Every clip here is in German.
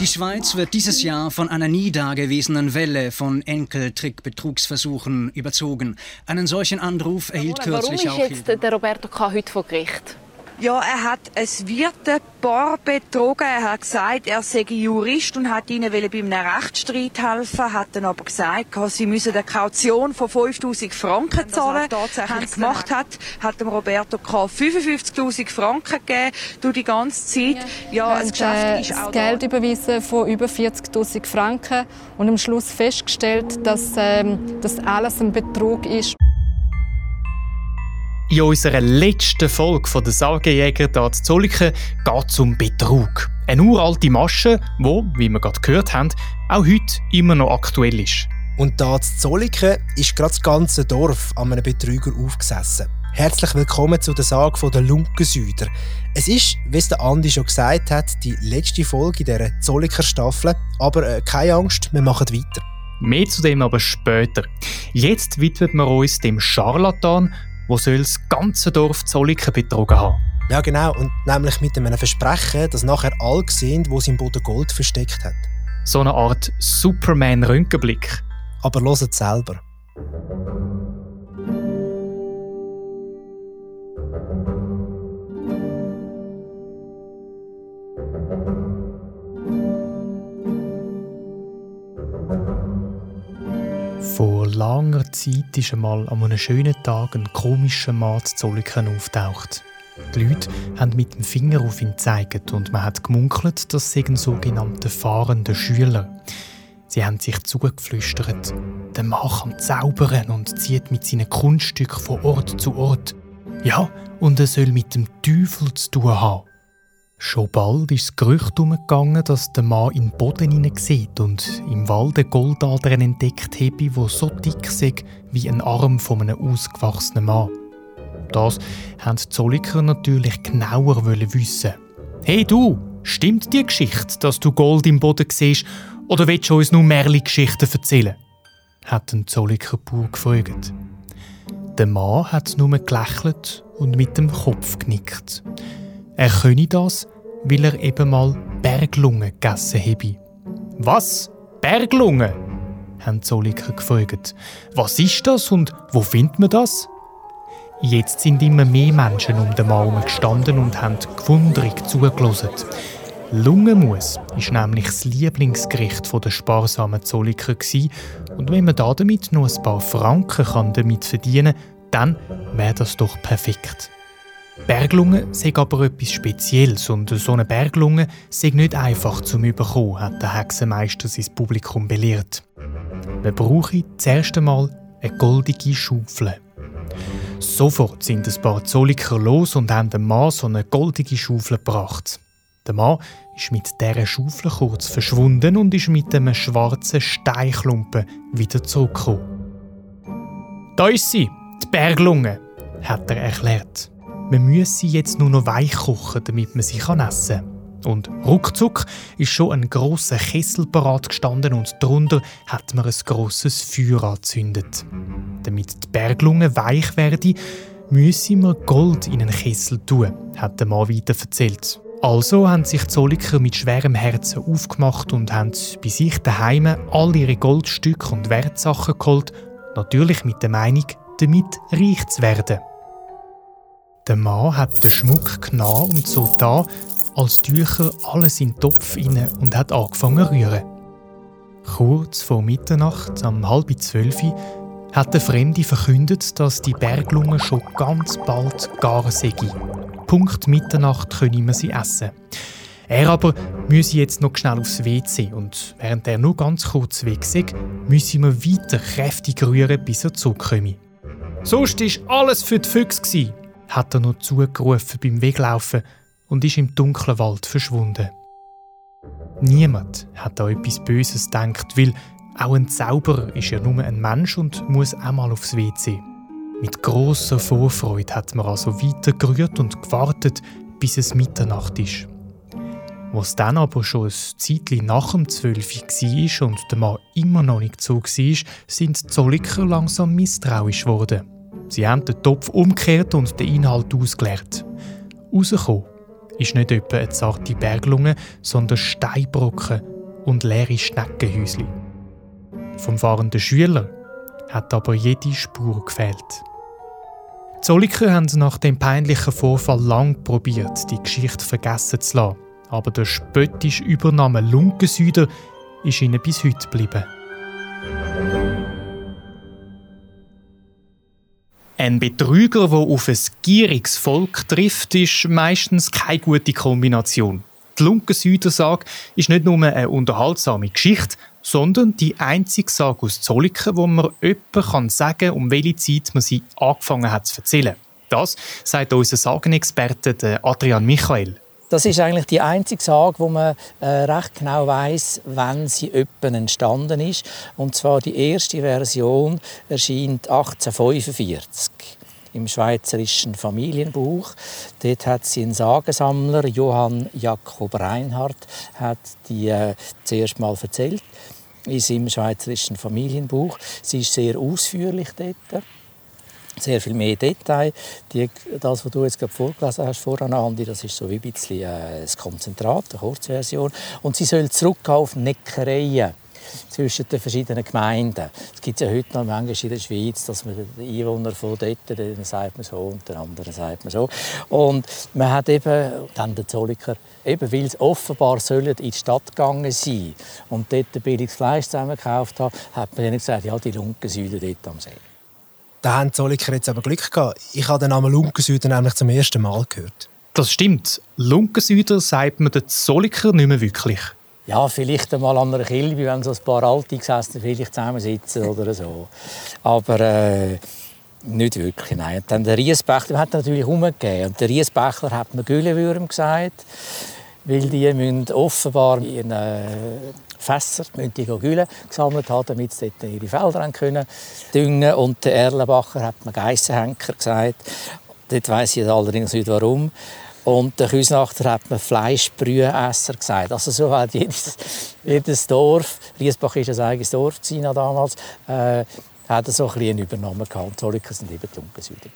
Die Schweiz wird dieses Jahr von einer nie dagewesenen Welle von Enkeltrick-Betrugsversuchen überzogen. Einen solchen Anruf erhielt kürzlich Warum ist jetzt der Roberto K. heute vor Gericht? Ja, er hat ein Wirtepaar betrogen. Er hat gesagt, er sei Jurist und hat ihnen bei einem Rechtsstreit helfen, hat dann aber gesagt, sie müssen eine Kaution von 5000 Franken zahlen. Wenn das tatsächlich gemacht hat, hat dem Roberto K. 55.000 Franken gegeben durch die ganze Zeit. Ja, ein Geschäft ist auch Geld da. überwiesen von über 40.000 Franken und am Schluss festgestellt, dass ähm, das alles ein Betrug ist. In unserer letzten Folge von der Sagejäger hier zu Zolliken geht es um Betrug. Eine uralte Masche, die, wie wir gerade gehört haben, auch heute immer noch aktuell ist. Und da zu Zolliken ist gerade das ganze Dorf an einem Betrüger aufgesessen. Herzlich willkommen zu der Sage der Lunkensüder. Es ist, wie es der Andi schon gesagt hat, die letzte Folge dieser Zolliker Staffel. Aber äh, keine Angst, wir machen weiter. Mehr zu dem aber später. Jetzt widmet wir uns dem Scharlatan, wo soll das ganze Dorf Zolliken betrogen haben. Ja genau, und nämlich mit einem Versprechen, dass nachher alle sehen, wo sie im Boden Gold versteckt hat. So eine Art Superman-Röntgenblick. Aber hört selber. Langer Zeit ist einmal an einem schönen Tag ein komischer Mann zu Zolliken auftaucht. Die Leute haben mit dem Finger auf ihn gezeigt und man hat gemunkelt, das sei ein sogenannter fahrender Schüler. Sie haben sich zugeflüstert. Der Mann kann zaubern und zieht mit seinen Kunststücken von Ort zu Ort. Ja, und er soll mit dem Teufel zu tun haben. Schon bald ist das Gerücht umgegangen, dass der Mann in den Boden hineinsieht und im Wald eine Goldadern entdeckt habe, die so dick sei wie ein Arm von einem ausgewachsenen Mann. Das haben die Zolliker natürlich genauer wissen. Hey du, stimmt die Geschichte, dass du Gold im Boden siehst, oder willst du uns nur Märli-Geschichten erzählen? hat ein Zolliker Bauer gefragt. Der Mann hat nur gelächelt und mit dem Kopf genickt. Er könne das, weil er eben mal Berglungen gegessen habe. Was? Berglungen? haben Zolliker gefragt. Was ist das und wo findet man das? Jetzt sind immer mehr Menschen um den Mann gestanden und haben gewundrig zugelassen. Lungenmus war nämlich das Lieblingsgericht der sparsamen Zolliker. Und wenn man damit noch ein paar Franken damit verdienen kann, dann wäre das doch perfekt. Berglungen sind aber etwas Spezielles und so eine Berglunge sei nicht einfach zum Überkommen, hat der Hexenmeister sein Publikum belehrt. Man brauche zuerst einmal eine goldige Schaufel. Sofort sind ein paar Zolliker los und haben dem Mann so eine goldige Schaufel gebracht. Der Mann ist mit dieser Schaufel kurz verschwunden und ist mit einem schwarzen Steinklumpen wieder zurückgekommen. Da ist sie, die Berglunge, hat er erklärt. Man müsse sie jetzt nur noch weich kochen, damit man sie essen kann. Und ruckzuck ist schon ein grosser Kessel parat gestanden und darunter hat man ein grosses Feuer angezündet. Damit die Berglunge weich werde, müsse man Gold in einen Kessel tun, hat der Mann weiter erzählt. Also haben sich die Zolliker mit schwerem Herzen aufgemacht und haben bei sich daheim all ihre Goldstücke und Wertsachen geholt, natürlich mit der Meinung, damit reich zu werden. Der Mann hat den Schmuck genommen und so da, als Tücher alles in den Topf inne und hat angefangen zu rühren. Kurz vor Mitternacht, um halb zwölf, hat der Fremde verkündet, dass die Berglunge schon ganz bald gar sei. Punkt Mitternacht können wir sie essen. Er aber müsse jetzt noch schnell aufs WC und während er nur ganz kurz weg sei, müsse man weiter kräftig rühren, bis er zurückkomme. Sonst war alles für die Füchse, hat er noch zugerufen beim Weglaufen und ist im dunklen Wald verschwunden. Niemand hat da etwas Böses gedacht, weil auch ein Zauberer ist ja nur ein Mensch und muss einmal aufs WC. Mit großer Vorfreude hat man also weiter gerührt und gewartet, bis es Mitternacht ist. Was dann aber schon ein Zeitchen nach dem 12 war und der Mann immer noch nicht so war, sind die Zolliker langsam misstrauisch geworden. Sie haben den Topf umgekehrt und den Inhalt ausgeleert. Rausgekommen ist nicht etwa eine zarte Berglunge, sondern Steinbrocken und leere Schneckenhäuschen. Vom fahrenden Schüler hat aber jede Spur gefehlt. Die Zolliker haben nach dem peinlichen Vorfall lang probiert, die Geschichte vergessen zu lassen. Aber der spöttische Übername Lunkensüder ist ihnen bis heute geblieben. Ein Betrüger, der auf ein gieriges Volk trifft, ist meistens keine gute Kombination. Die Lunkensüder-Sage ist nicht nur eine unterhaltsame Geschichte, sondern die einzige Sage aus Zolliken, wo man jemandem sagen kann, um welche Zeit man sie angefangen hat zu erzählen. Das sagt unser Sagenexperte Adrian Michael. Das ist eigentlich die einzige Sage, wo man äh, recht genau weiß, wann sie öppen entstanden ist. Und zwar die erste Version erscheint 1845 im Schweizerischen Familienbuch. Dort hat sie ein Sagensammler, Johann Jakob Reinhardt, hat die äh, zuerst mal erzählt in seinem Schweizerischen Familienbuch. Sie ist sehr ausführlich dort sehr viel mehr Detail. Die, das, was du jetzt gerade vorgelesen hast, voran, Andi, das ist so wie ein bisschen äh, Konzentrat, eine Kurzversion. Und sie soll zurückgehen auf Neckereien zwischen den verschiedenen Gemeinden. Es gibt ja heute noch manchmal in der Schweiz, dass man den Einwohner von dort, den sagt man so und den anderen sagt man so. Und man hat eben, dann der Zolliker, eben weil es offenbar sollen in die Stadt gegangen sein und dort billiges Fleisch zusammengekauft haben, hat man ihnen gesagt, ja, die Lunkensäule dort am See. Da haben die Zolliker jetzt aber Glück gehabt. Ich habe den Namen Lunkensüder nämlich zum ersten Mal gehört. Das stimmt. Lunkensüder sagt man den Zolliker nicht mehr wirklich. Ja, vielleicht einmal an einer Kilbe, wenn so ein paar Alte gesessen vielleicht zusammensitzen oder so. Aber äh, nicht wirklich, nein. Und dann der Riesbächler hat natürlich umgegeben. Und der Riesbächler hat mir Güllewürm gesagt, weil die müssen offenbar in äh, Fässer müssen die Gülle gesammelt haben, damit sie dort ihre Felder können düngen Und der Erlenbacher hat mir Geissenhenker gesagt. Dort weiss ich allerdings nicht warum. Und der Küsnachter hat mir Fleischbrühesser gesagt. Also so hat jedes, jedes Dorf, Riesbach war ein eigenes Dorf damals, äh, hat so ein bisschen übernommen gehabt. Zolliker sind eben die Lungensüden.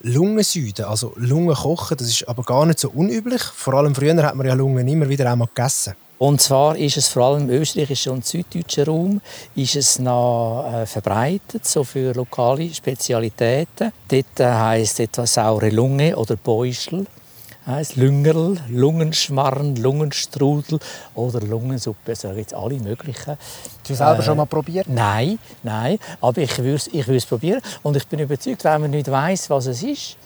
Lungensüden, also Lungen kochen, das ist aber gar nicht so unüblich. Vor allem früher hat man ja Lungen immer wieder einmal gegessen. Und zwar ist es vor allem im österreichischen und süddeutschen Raum ist es noch äh, verbreitet, so für lokale Spezialitäten. Dort äh, heisst etwas saure Lunge oder Beuschel heißt Lüngerl, Lungenschmarren, Lungenstrudel oder Lungensuppe. Also gibt es alle möglichen. Hast du selber äh, schon mal probiert? Nein, nein. Aber ich würde es ich probieren. Und ich bin überzeugt, wenn man nicht weiß, was es ist,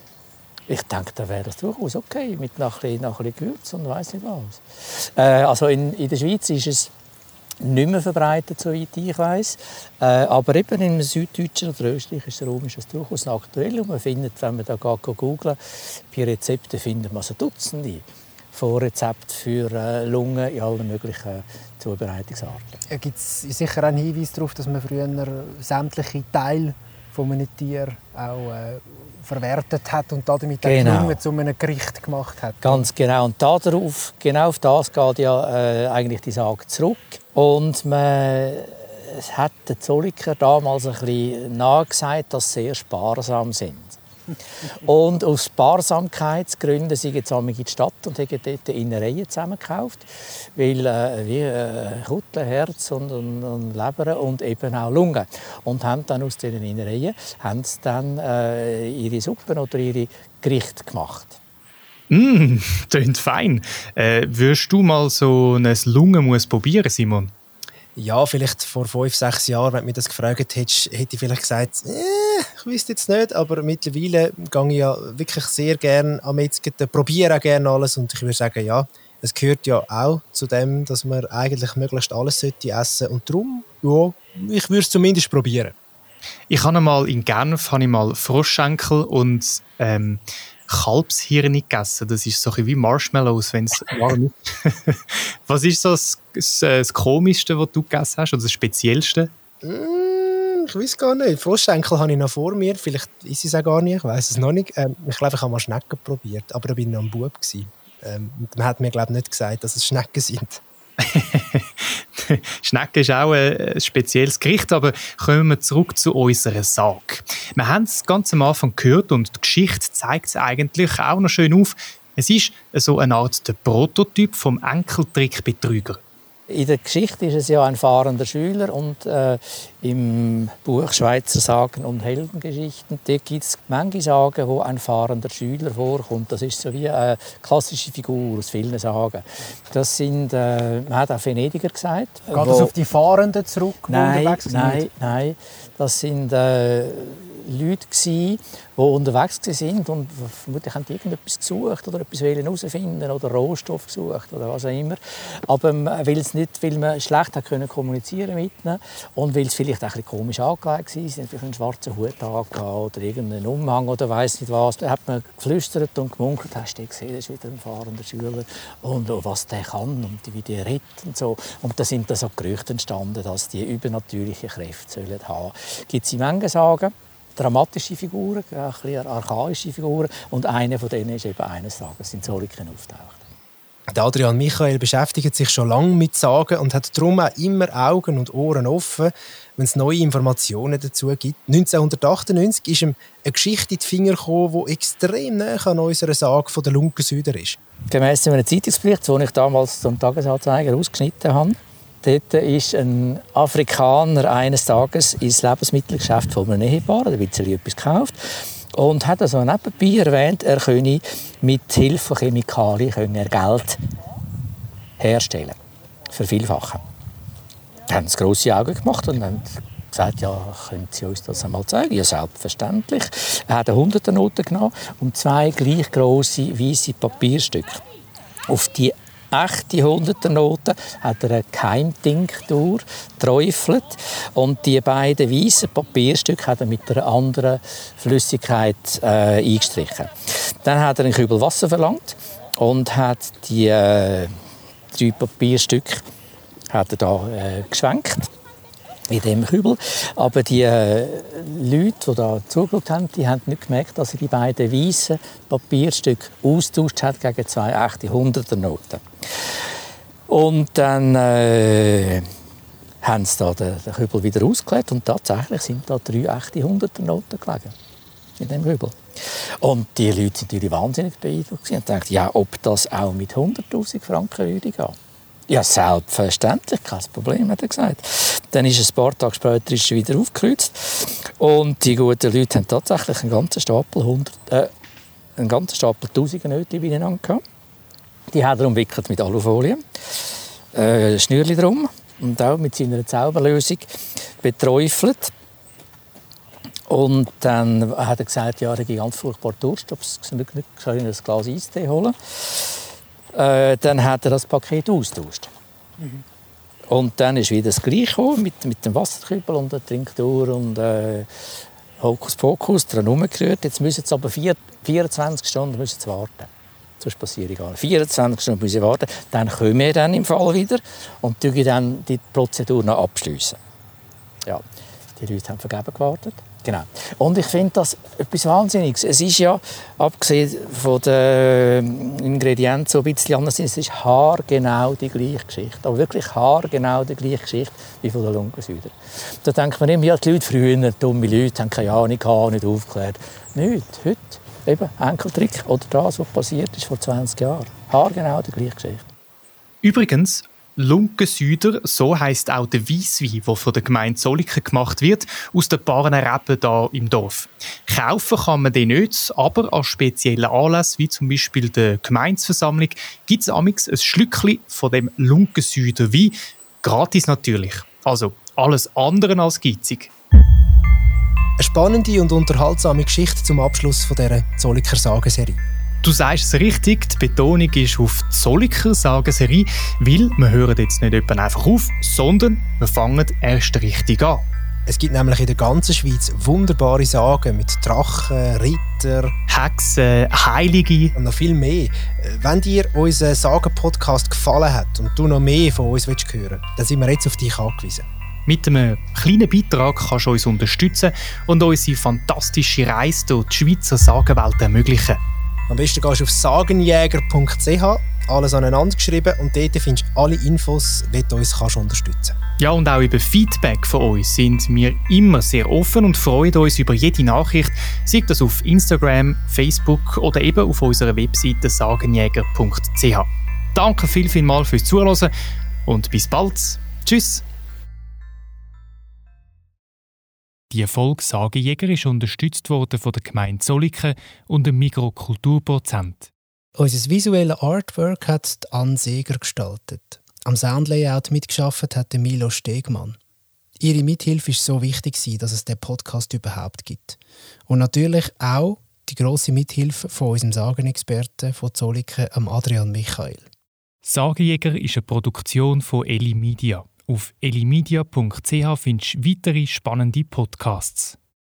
ich denke, da wäre das durchaus okay mit nach ein bisschen Gewürz und weiß nicht was. Äh, also in, in der Schweiz ist es nicht mehr verbreitet, soweit ich weiß. Äh, aber eben im süddeutschen oder österreichischen Raum ist es durchaus aktuell. Und man findet, wenn man da googelt, bei Rezepten findet man so Dutzende von Rezepten für äh, Lungen in allen möglichen Zubereitungsarten. Äh, Gibt es sicher einen Hinweis darauf, dass man früher sämtliche Teile von einem Tier auch äh, verwertet hat und damit genau. die Lunge zu einem Gericht gemacht hat. Ganz genau. Und darauf, genau auf das geht ja äh, eigentlich die Sage zurück. Und man hat den Zolliker damals ein bisschen nachgesagt, dass sie sehr sparsam sind. Und aus Sparsamkeitsgründen sind jetzt in die Stadt und haben dort Innereien zusammengekauft. Weil äh, wie äh, Kutle, Herz und, und, und, Leber und eben auch Lungen. Und haben dann aus diesen Innereien haben dann, äh, ihre Suppen oder ihre Gerichte gemacht. Mm, klingt fein. Äh, würdest du mal so ein Lungenmus probieren, Simon? Ja, vielleicht vor fünf, sechs Jahren, wenn du mich das gefragt hättest, hätte ich vielleicht gesagt, äh, ich wüsste jetzt nicht, aber mittlerweile gehe ich ja wirklich sehr gerne am Metzger, probiere auch gerne alles und ich würde sagen, ja, es gehört ja auch zu dem, dass man eigentlich möglichst alles sollte essen und darum, ja, ich würde es zumindest probieren. Ich habe mal in Genf habe ich mal Froschschenkel und ähm, Kalbshirn gegessen. Das ist so wie Marshmallows, wenn es warm ist. Was ist so das, das, das, Komischste, was du gegessen hast, oder das Speziellste? Mm, ich weiß gar nicht. Froschschenkel habe ich noch vor mir. Vielleicht ist es auch gar nicht. Ich weiß es noch nicht. Ähm, ich glaube, ich habe mal Schnecken probiert, aber da bin ich noch ein Bub. Ähm, man hat mir glaube nicht gesagt, dass es Schnecken sind. Schnecke ist auch ein spezielles Gericht, aber kommen wir zurück zu unserer Sage. Wir haben es ganz am Anfang gehört und die Geschichte zeigt es eigentlich auch noch schön auf. Es ist so eine Art der Prototyp vom Enkeltrickbetrüger. In der Geschichte ist es ja ein fahrender Schüler und äh, im Buch Schweizer Sagen und Heldengeschichten gibt es manche Sagen, wo ein fahrender Schüler vorkommt. Das ist so wie eine klassische Figur aus vielen Sagen. Das sind, äh, man hat auch Venediger gesagt. Geht das auf die Fahrenden zurück, nein? Nein, nein. Das sind äh, Leute, die unterwegs sind und vermutlich haben die irgendetwas gesucht oder etwas herausfinden oder Rohstoff gesucht oder was auch immer. Aber weil es nicht, weil man schlecht hat können kommunizieren mit ihnen und weil es vielleicht auch ein bisschen komisch angelegt war, sie vielleicht einen schwarzen Hut oder irgendeinen Umhang oder weiß nicht was, da hat man geflüstert und gemunkelt, hast du gesehen, das ist wieder ein fahrender Schüler und was der kann und wie der redet und so. Und da sind dann so Gerüchte entstanden, dass die übernatürliche Kräfte sollen haben. Gibt es in Mengen sagen, dramatische Figuren, ein bisschen archaische Figuren. Und eine von denen ist eben eines Tages in Zoliken auftaucht. Adrian Michael beschäftigt sich schon lange mit Sagen und hat darum auch immer Augen und Ohren offen, wenn es neue Informationen dazu gibt. 1998 ist ihm eine Geschichte in die Finger gekommen, die extrem nah an unserer Sage von der Lunkensüder ist. Gemäss einem Zeitungsbericht, den ich damals zum Tagesanzeiger ausgeschnitten habe, Dort ist ein Afrikaner eines Tages ins Lebensmittelgeschäft von einem Ehepaar, da wird etwas gekauft und hat also nebenbei erwähnt, er könne mit Hilfe von Chemikalien könne er Geld herstellen, vervielfachen. Die haben grosse Augen gemacht und haben gesagt, ja, können Sie uns das einmal zeigen? Ja, selbstverständlich. Er hat eine Hunderternote genommen und zwei gleich grosse weiße Papierstücke. Auf die echte Hunderternoten hat er eine Keimtinktur geträufelt und die beiden weißen Papierstücke hat er mit einer anderen Flüssigkeit äh, eingestrichen. Dann hat er einen Kübel Wasser verlangt und hat die äh, drei Papierstücke hat er da äh, geschwenkt in dem Kübel. Aber die äh, Leute, die da zugeschaut haben, die haben nicht gemerkt, dass er die beiden weißen Papierstücke austauscht hat gegen zwei echte Hunderternoten. Und dann äh, haben sie da den, den Kübel wieder ausgelegt und tatsächlich sind da drei echte Hunderternoten gelegen in dem Kübel. Und die Leute sind natürlich wahnsinnig beeindruckt und dachten, ja, ob das auch mit 100'000 Franken würde gehen. Ja, selbstverständlich, kein Problem, hat er gesagt. Dann ist ein paar Tage später ist er wieder aufgekreuzt und die guten Leute haben tatsächlich einen ganzen Stapel, 100, äh, einen ganzen Stapel Tausende Nöte beieinander gehabt. Die hat er umwickelt mit Alufolie, äh, Schnürli drum und auch mit seiner Zauberlösung beträufelt. Und dann hat er gesagt, ja, er hat ganz furchtbar Durst, ob es nicht, nicht ein Glas Eistee holen äh, dann hat er das Paket austauscht. Mhm. Und dann ist wieder das Gleiche mit, mit dem Wasserkübel und der Trinktour und äh, Hokuspokus dran herumgerührt. Jetzt müssen sie aber vier, 24 Stunden müssen sie warten. Sonst passiert gar nicht. 24 Stunden müssen sie warten. Dann kommen wir dann im Fall wieder und dann die Prozedur noch abschließen. Ja, die Leute haben vergeben gewartet. Genau. Und ich finde das etwas Wahnsinniges. Es ist ja, abgesehen von den Ingredienten, so ein bisschen anders, es ist haargenau die gleiche Geschichte. Aber wirklich haargenau die gleiche Geschichte wie von der Lunkensüder. Da denkt man immer, ja, die Leute früher, dumme Leute, haben keine Ahnung gehabt, nicht aufgeklärt. Nicht. Heute eben Enkeltrick oder das, was passiert ist vor 20 Jahren. Haargenau die gleiche Geschichte. Übrigens, Lunkensüder, so heißt auch der Weisswein, der von der Gemeinde Zolliken gemacht wird, aus den Barner Reben hier im Dorf. Kaufen kann man den nicht, aber an speziellen Anlässen, wie zum Beispiel der Gemeinsversammlung, gibt es ein Schlückchen von dem Lunkensüder Wein, gratis natürlich. Also alles andere als gitzig. Eine spannende und unterhaltsame Geschichte zum Abschluss dieser Zolliker Sagenserie. Du sagst es richtig, die Betonung ist auf die Zolliker Sagenserie, weil wir hören jetzt nicht einfach auf, sondern wir fangen erst richtig an. Es gibt nämlich in der ganzen Schweiz wunderbare Sagen mit Drachen, Ritter, Hexen, Heilige und noch viel mehr. Wenn dir unser Sagen-Podcast gefallen hat und du noch mehr von uns willst hören dann sind wir jetzt auf dich angewiesen. Mit einem kleinen Beitrag kannst du uns unterstützen und unsere fantastische Reise durch die Schweizer Sagenwelt ermöglichen. Am besten gehst du auf sagenjäger.ch, alles aneinander geschrieben und dort findest du alle Infos, wie du uns kannst unterstützen kannst. Ja, und auch über Feedback von uns sind wir immer sehr offen und freuen uns über jede Nachricht, sei das auf Instagram, Facebook oder eben auf unserer Webseite sagenjäger.ch. Danke viel, viel mal fürs Zuhören Und bis bald. Tschüss. Die Erfolg Sagejäger ist unterstützt worden von der Gemeinde Zolliken und dem Mikrokulturprozent. Unser visuelles Artwork hat Anne Seger gestaltet. Am Soundlayout mitgeschafft hat Milo Stegmann. Ihre Mithilfe ist so wichtig, dass es den Podcast überhaupt gibt. Und natürlich auch die große Mithilfe von unserem Sagenexperten von Zolliken, Adrian Michael. Sagejäger ist eine Produktion von Eli Media. Auf elimedia.ch findest du weitere spannende Podcasts.